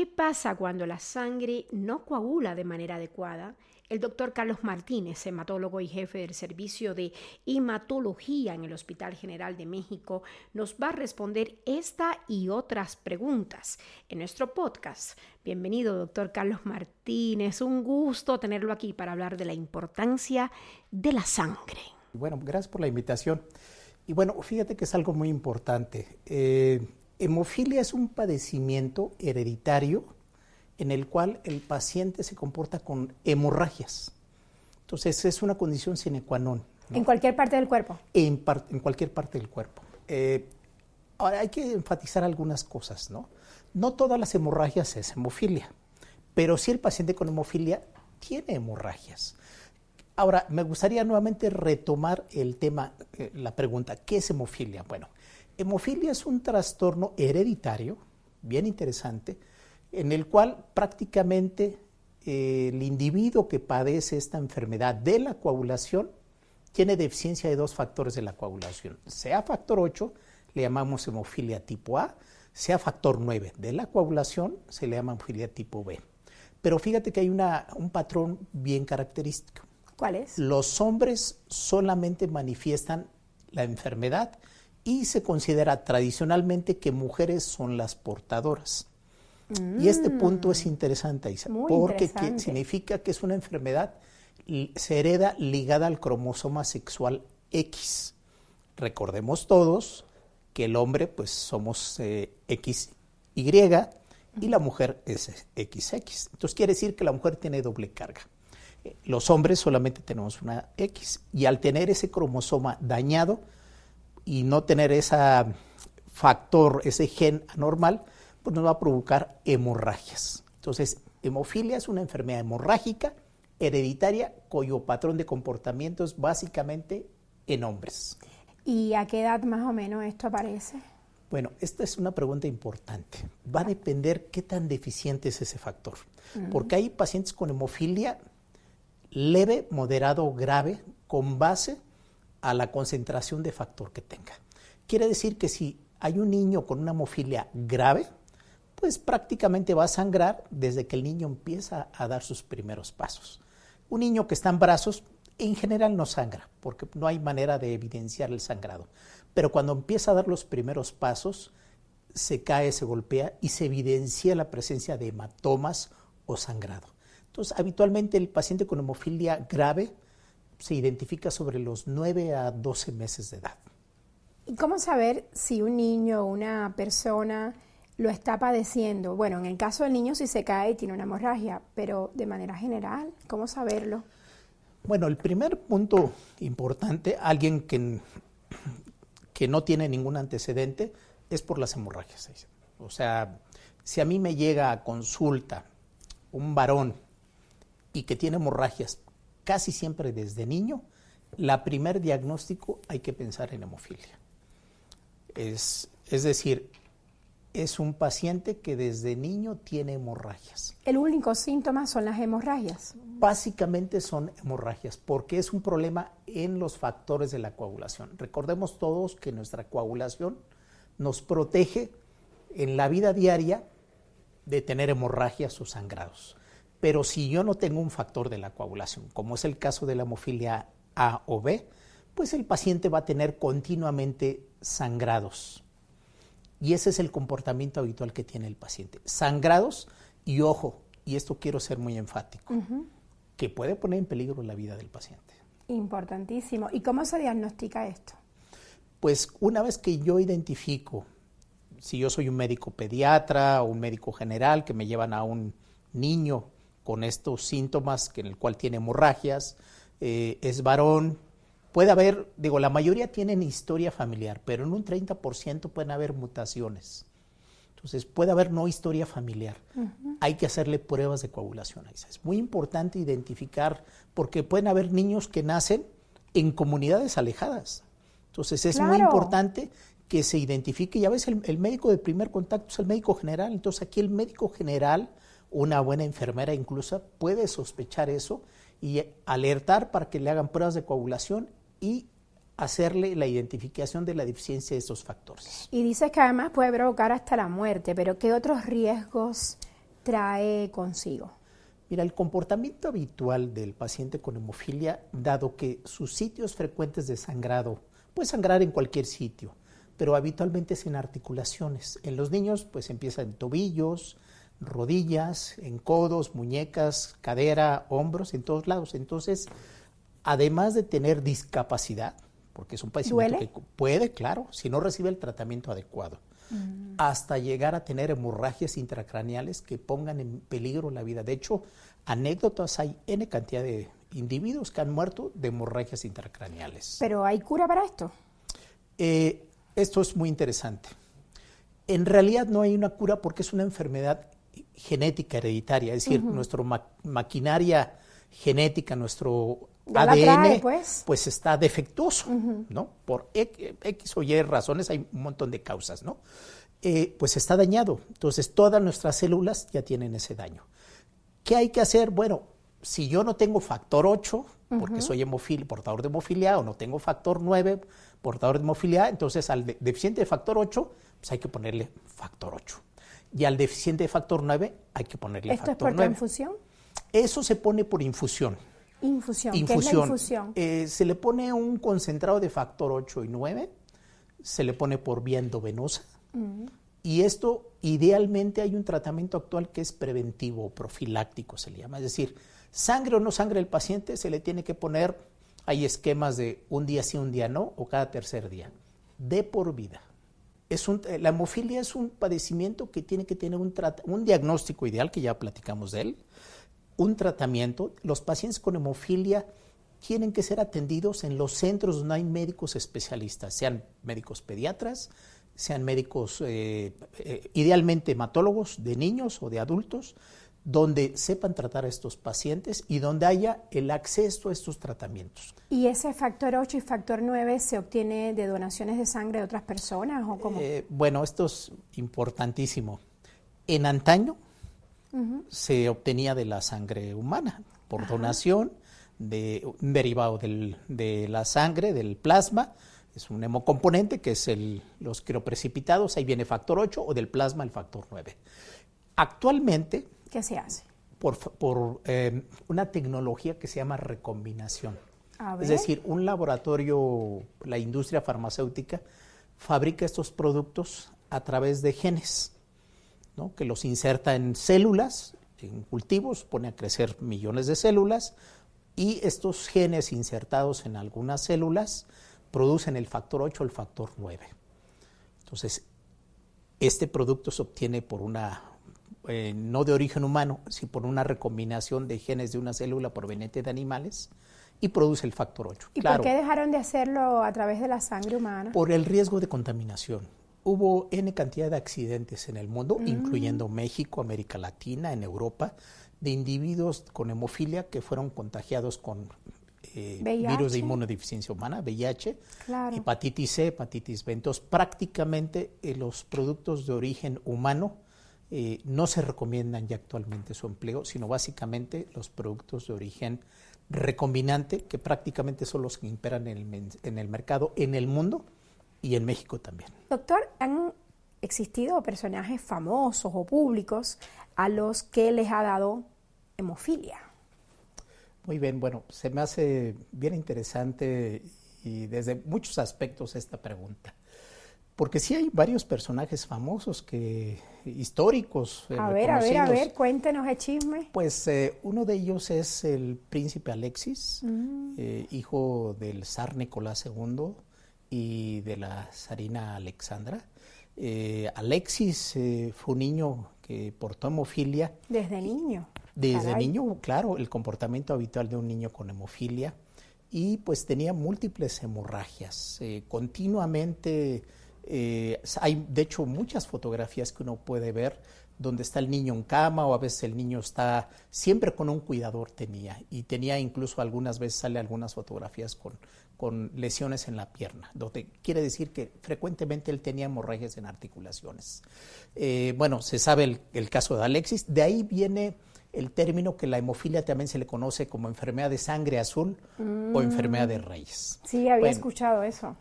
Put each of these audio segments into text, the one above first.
¿Qué pasa cuando la sangre no coagula de manera adecuada? El doctor Carlos Martínez, hematólogo y jefe del servicio de hematología en el Hospital General de México, nos va a responder esta y otras preguntas en nuestro podcast. Bienvenido, doctor Carlos Martínez. Un gusto tenerlo aquí para hablar de la importancia de la sangre. Bueno, gracias por la invitación. Y bueno, fíjate que es algo muy importante. Eh, hemofilia es un padecimiento hereditario en el cual el paciente se comporta con hemorragias. Entonces es una condición sine qua non. ¿En cualquier parte del cuerpo? En, en cualquier parte del cuerpo. Eh, ahora hay que enfatizar algunas cosas, ¿no? No todas las hemorragias es hemofilia, pero sí el paciente con hemofilia tiene hemorragias. Ahora, me gustaría nuevamente retomar el tema, eh, la pregunta, ¿qué es hemofilia? Bueno, hemofilia es un trastorno hereditario, bien interesante, en el cual prácticamente eh, el individuo que padece esta enfermedad de la coagulación tiene deficiencia de dos factores de la coagulación. Sea factor 8, le llamamos hemofilia tipo A, sea factor 9 de la coagulación, se le llama hemofilia tipo B. Pero fíjate que hay una, un patrón bien característico. ¿Cuál es? Los hombres solamente manifiestan la enfermedad y se considera tradicionalmente que mujeres son las portadoras. Y este punto es mm. interesante, Isa, porque significa que es una enfermedad, se hereda ligada al cromosoma sexual X. Recordemos todos que el hombre, pues somos eh, XY y la mujer es XX. Entonces quiere decir que la mujer tiene doble carga. Los hombres solamente tenemos una X y al tener ese cromosoma dañado y no tener ese factor, ese gen anormal, pues nos va a provocar hemorragias. Entonces, hemofilia es una enfermedad hemorrágica hereditaria cuyo patrón de comportamiento es básicamente en hombres. ¿Y a qué edad más o menos esto aparece? Bueno, esta es una pregunta importante. Va a depender qué tan deficiente es ese factor. Porque hay pacientes con hemofilia leve, moderado grave con base a la concentración de factor que tenga. Quiere decir que si hay un niño con una hemofilia grave, pues prácticamente va a sangrar desde que el niño empieza a dar sus primeros pasos. Un niño que está en brazos en general no sangra, porque no hay manera de evidenciar el sangrado. Pero cuando empieza a dar los primeros pasos, se cae, se golpea y se evidencia la presencia de hematomas o sangrado. Entonces, habitualmente el paciente con hemofilia grave se identifica sobre los 9 a 12 meses de edad. ¿Y cómo saber si un niño o una persona lo está padeciendo. Bueno, en el caso del niño si se cae y tiene una hemorragia, pero de manera general, ¿cómo saberlo? Bueno, el primer punto importante, alguien que, que no tiene ningún antecedente, es por las hemorragias. O sea, si a mí me llega a consulta un varón y que tiene hemorragias casi siempre desde niño, la primer diagnóstico hay que pensar en hemofilia. Es, es decir, es un paciente que desde niño tiene hemorragias. ¿El único síntoma son las hemorragias? Básicamente son hemorragias porque es un problema en los factores de la coagulación. Recordemos todos que nuestra coagulación nos protege en la vida diaria de tener hemorragias o sangrados. Pero si yo no tengo un factor de la coagulación, como es el caso de la hemofilia A o B, pues el paciente va a tener continuamente sangrados y ese es el comportamiento habitual que tiene el paciente. Sangrados y ojo, y esto quiero ser muy enfático, que puede poner en peligro la vida del paciente. Importantísimo. ¿Y cómo se diagnostica esto? Pues una vez que yo identifico, si yo soy un médico pediatra o un médico general que me llevan a un niño con estos síntomas, que en el cual tiene hemorragias, eh, es varón, Puede haber, digo, la mayoría tienen historia familiar, pero en un 30% pueden haber mutaciones. Entonces, puede haber no historia familiar. Hay que hacerle pruebas de coagulación. Es muy importante identificar, porque pueden haber niños que nacen en comunidades alejadas. Entonces, es muy importante que se identifique. Y a veces el, el, médico de primer contacto es el médico general. Entonces, aquí el médico general, una buena enfermera incluso, puede sospechar eso y alertar para que le hagan pruebas de coagulación y hacerle la identificación de la deficiencia de esos factores. Y dices que además puede provocar hasta la muerte, pero ¿qué otros riesgos trae consigo? Mira, el comportamiento habitual del paciente con hemofilia, dado que sus sitios frecuentes de sangrado, puede sangrar en cualquier sitio, pero habitualmente es en articulaciones. En los niños, pues empieza en tobillos, rodillas, en codos, muñecas, cadera, hombros, en todos lados. Entonces, además de tener discapacidad, porque es un padecimiento que puede, claro, si no recibe el tratamiento adecuado, mm. hasta llegar a tener hemorragias intracraneales que pongan en peligro la vida. De hecho, anécdotas hay N cantidad de individuos que han muerto de hemorragias intracraneales. ¿Pero hay cura para esto? Eh, esto es muy interesante. En realidad no hay una cura porque es una enfermedad genética hereditaria, es decir, nuestra maquinaria genética, nuestro ADN, pues. pues. está defectuoso, ¿no? Por X, o Y razones, hay un montón de causas, ¿no? Eh, pues está dañado. Entonces, todas nuestras células ya tienen ese daño. ¿Qué hay que hacer? Bueno, si yo no tengo factor 8, porque soy hemofil, portador de hemofilia, o no tengo factor 9, portador de hemofilia, entonces al deficiente de factor 8, pues hay que ponerle factor 8. Y al deficiente de factor 9 hay que ponerle factor 9. ¿Esto es por infusión? Eso se pone por infusión. Infusión. ¿Qué es la infusión? Eh, se le pone un concentrado de factor 8 y 9, se le pone por vía endovenosa. Mm. Y esto, idealmente, hay un tratamiento actual que es preventivo profiláctico, se le llama. Es decir, sangre o no sangre el paciente, se le tiene que poner, hay esquemas de un día sí, un día no, o cada tercer día, de por vida. Es eh, la hemofilia es un padecimiento que tiene que tener un, un diagnóstico ideal, que ya platicamos de él, un tratamiento. Los pacientes con hemofilia tienen que ser atendidos en los centros donde hay médicos especialistas, sean médicos pediatras, sean médicos eh, eh, idealmente hematólogos de niños o de adultos, donde sepan tratar a estos pacientes y donde haya el acceso a estos tratamientos. ¿Y ese factor 8 y factor 9 se obtiene de donaciones de sangre de otras personas o cómo? Eh, bueno, esto es importantísimo. En antaño, se obtenía de la sangre humana por donación de un derivado de la sangre, del plasma. Es un hemocomponente que es el, los crioprecipitados, ahí viene factor 8 o del plasma el factor 9. Actualmente... ¿Qué se hace? Por, por eh, una tecnología que se llama recombinación. Es decir, un laboratorio, la industria farmacéutica, fabrica estos productos a través de genes que los inserta en células, en cultivos, pone a crecer millones de células y estos genes insertados en algunas células producen el factor 8 o el factor 9. Entonces, este producto se obtiene por una, eh, no de origen humano, sino por una recombinación de genes de una célula proveniente de animales y produce el factor 8. ¿Y por qué dejaron de hacerlo a través de la sangre humana? Por el riesgo de contaminación hubo N cantidad de accidentes en el mundo, mm. incluyendo México, América Latina, en Europa, de individuos con hemofilia que fueron contagiados con eh, virus de inmunodeficiencia humana, VIH, hepatitis C, hepatitis B. Entonces, prácticamente eh, los productos de origen humano eh, no se recomiendan ya actualmente su empleo, sino básicamente los productos de origen recombinante, que prácticamente son los que imperan en el, en el mercado en el mundo y en México también. Doctor, ¿han existido personajes famosos o públicos a los que les ha dado hemofilia? Muy bien, bueno, se me hace bien interesante y desde muchos aspectos esta pregunta. Porque sí hay varios personajes famosos que históricos. Eh, a ver, a ver, a ver, cuéntenos el chisme. Pues eh, uno de ellos es el príncipe Alexis, mm. eh, hijo del zar Nicolás II, y de la zarina Alexandra. Alexis fue un niño que portó hemofilia. Desde niño. Desde niño, claro, el comportamiento habitual de un niño con hemofilia. Y pues tenía múltiples hemorragias. Eh, hay de hecho muchas fotografías que uno puede ver donde está el niño en cama o a veces el niño está siempre con un cuidador tenía y tenía incluso algunas veces sale algunas fotografías con, con lesiones en la pierna, donde quiere decir que frecuentemente él tenía hemorragias en articulaciones. Eh, bueno, se sabe el, caso de Alexis, de ahí viene el término que la hemofilia también se le conoce como enfermedad de sangre azul o mm. enfermedad de Reyes. Sí, había escuchado eso.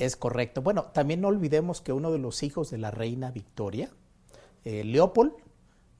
Es correcto. Bueno, también no olvidemos que uno de los hijos de la reina Victoria, eh, Leopold,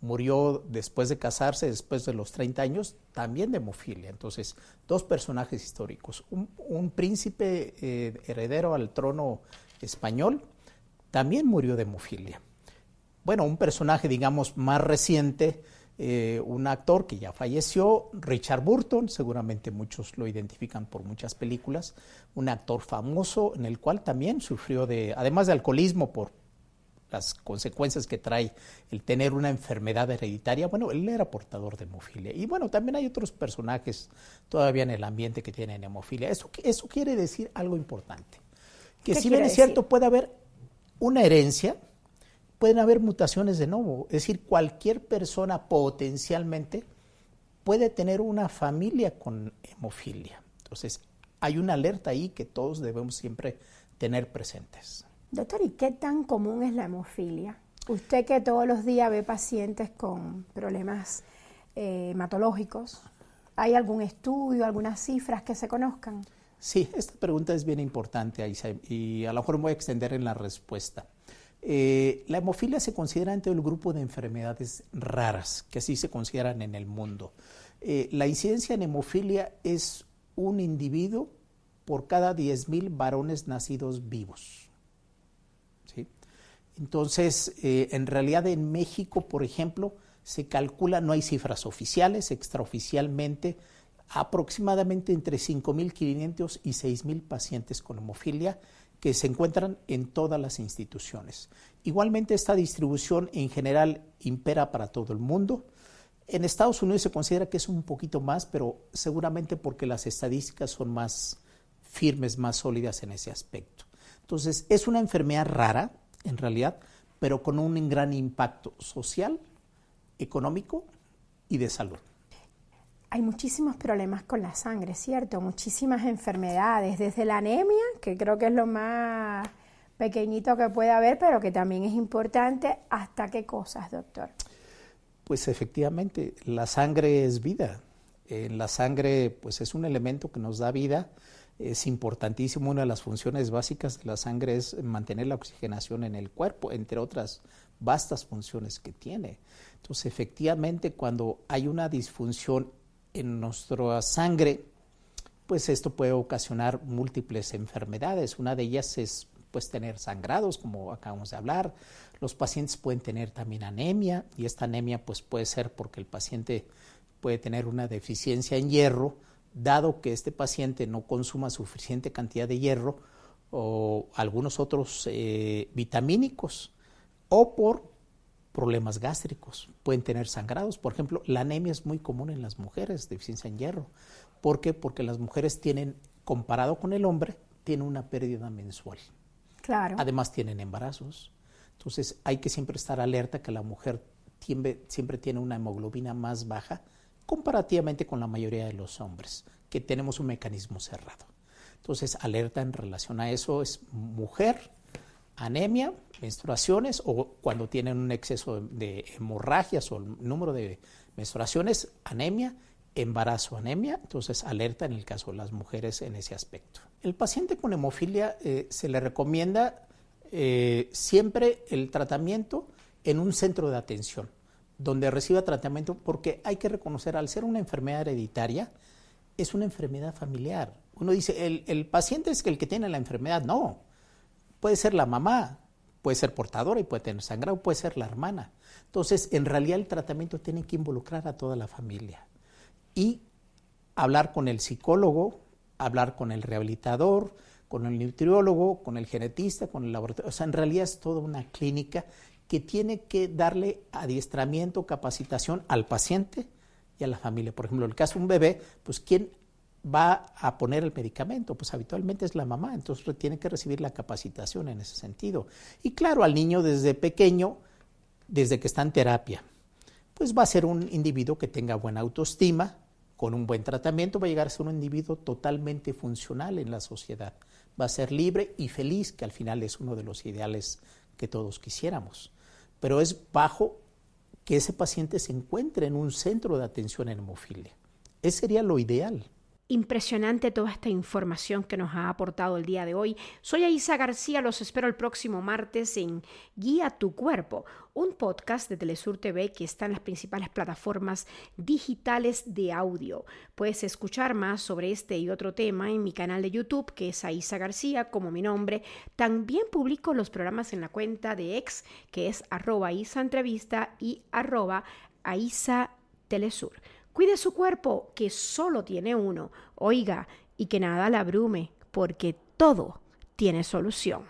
murió después de casarse, después de los 30 años, también de hemofilia. Entonces, dos personajes históricos. Un, príncipe eh, heredero al trono español también murió de hemofilia. Bueno, un personaje, digamos, más reciente, eh, un actor que ya falleció, Richard Burton, seguramente muchos lo identifican por muchas películas, un actor famoso en el cual también sufrió de, además de alcoholismo por las consecuencias que trae el tener una enfermedad hereditaria, bueno, él era portador de hemofilia. Y bueno, también hay otros personajes todavía en el ambiente que tienen hemofilia. Eso, eso quiere decir algo importante, que si bien es cierto, puede haber una herencia, pueden haber mutaciones de nuevo. Es decir, cualquier persona potencialmente puede tener una familia con hemofilia. Entonces, hay una alerta ahí que todos debemos siempre tener presentes. Doctor, ¿y qué tan común es la hemofilia? Usted que todos los días ve pacientes con problemas eh, hematológicos, ¿hay algún estudio, algunas cifras que se conozcan? Sí, esta pregunta es bien importante y a lo mejor me voy a extender en la respuesta. Eh, la hemofilia se considera entre el grupo de enfermedades raras, que así se consideran en el mundo. Eh, la incidencia en hemofilia es un individuo por cada 10.000 varones nacidos vivos. Entonces, eh, en realidad en México, por ejemplo, se calcula, no hay cifras oficiales, extraoficialmente, aproximadamente entre 5.500 y 6.000 pacientes con hemofilia que se encuentran en todas las instituciones. Igualmente esta distribución en general impera para todo el mundo. En Estados Unidos se considera que es un poquito más, pero seguramente porque las estadísticas son más firmes, más sólidas en ese aspecto. Entonces, es una enfermedad rara, en realidad, pero con un gran impacto social, económico y de salud hay muchísimos problemas con la sangre, ¿cierto? Muchísimas enfermedades, desde la anemia, que creo que es lo más pequeñito que puede haber, pero que también es importante, hasta qué cosas, doctor. Pues efectivamente, la sangre es vida. En la sangre, pues es un elemento que nos da vida. Es importantísimo, una de las funciones básicas de la sangre es mantener la oxigenación en el cuerpo, entre otras vastas funciones que tiene. Entonces, efectivamente, cuando hay una disfunción en nuestra sangre, pues esto puede ocasionar múltiples enfermedades. Una de ellas es pues tener sangrados, como acabamos de hablar. Los pacientes pueden tener también anemia y esta anemia pues puede ser porque el paciente puede tener una deficiencia en hierro, dado que este paciente no consuma suficiente cantidad de hierro o algunos otros eh, vitamínicos, o por problemas gástricos, pueden tener sangrados. Por ejemplo, la anemia es muy común en las mujeres, deficiencia en hierro. ¿Por qué? Porque las mujeres tienen, comparado con el hombre, tienen una pérdida mensual. Claro. Además tienen embarazos. Entonces hay que siempre estar alerta que la mujer siempre tiene una hemoglobina más baja comparativamente con la mayoría de los hombres, que tenemos un mecanismo cerrado. Entonces, alerta en relación a eso es mujer, anemia, menstruaciones o cuando tienen un exceso de hemorragias o el número de menstruaciones, anemia, embarazo, anemia, entonces alerta en el caso de las mujeres en ese aspecto. El paciente con hemofilia eh, se le recomienda eh, siempre el tratamiento en un centro de atención, donde reciba tratamiento, porque hay que reconocer, al ser una enfermedad hereditaria, es una enfermedad familiar. Uno dice, el, el paciente es el que tiene la enfermedad, no, Puede ser la mamá, puede ser portadora y puede tener sangrado, puede ser la hermana. Entonces, en realidad el tratamiento tiene que involucrar a toda la familia y hablar con el psicólogo, hablar con el rehabilitador, con el nutriólogo, con el genetista, con el laboratorio. O sea, en realidad es toda una clínica que tiene que darle adiestramiento, capacitación al paciente y a la familia. Por ejemplo, el caso de un bebé, pues ¿quién va a poner el medicamento? Pues habitualmente es la mamá, entonces tiene que recibir la capacitación en ese sentido. Y claro, al niño desde pequeño, desde que está en terapia, pues va a ser un individuo que tenga buena autoestima, con un buen tratamiento va a llegar a ser un individuo totalmente funcional en la sociedad. Va a ser libre y feliz, que al final es uno de los ideales que todos quisiéramos. Pero es bajo que ese paciente se encuentre en un centro de atención en hemofilia. Ese sería lo ideal. Impresionante toda esta información que nos ha aportado el día de hoy. Soy Aisa García, los espero el próximo martes en Guía tu Cuerpo, un podcast de Telesur TV que está en las principales plataformas digitales de audio. Puedes escuchar más sobre este y otro tema en mi canal de YouTube, que es Aisa García, como mi nombre. También publico los programas en la cuenta de ex, que es arroba Entrevista y arroba Aisa Telesur. Cuide su cuerpo, que solo tiene uno. Oiga, y que nada la abrume, porque todo tiene solución.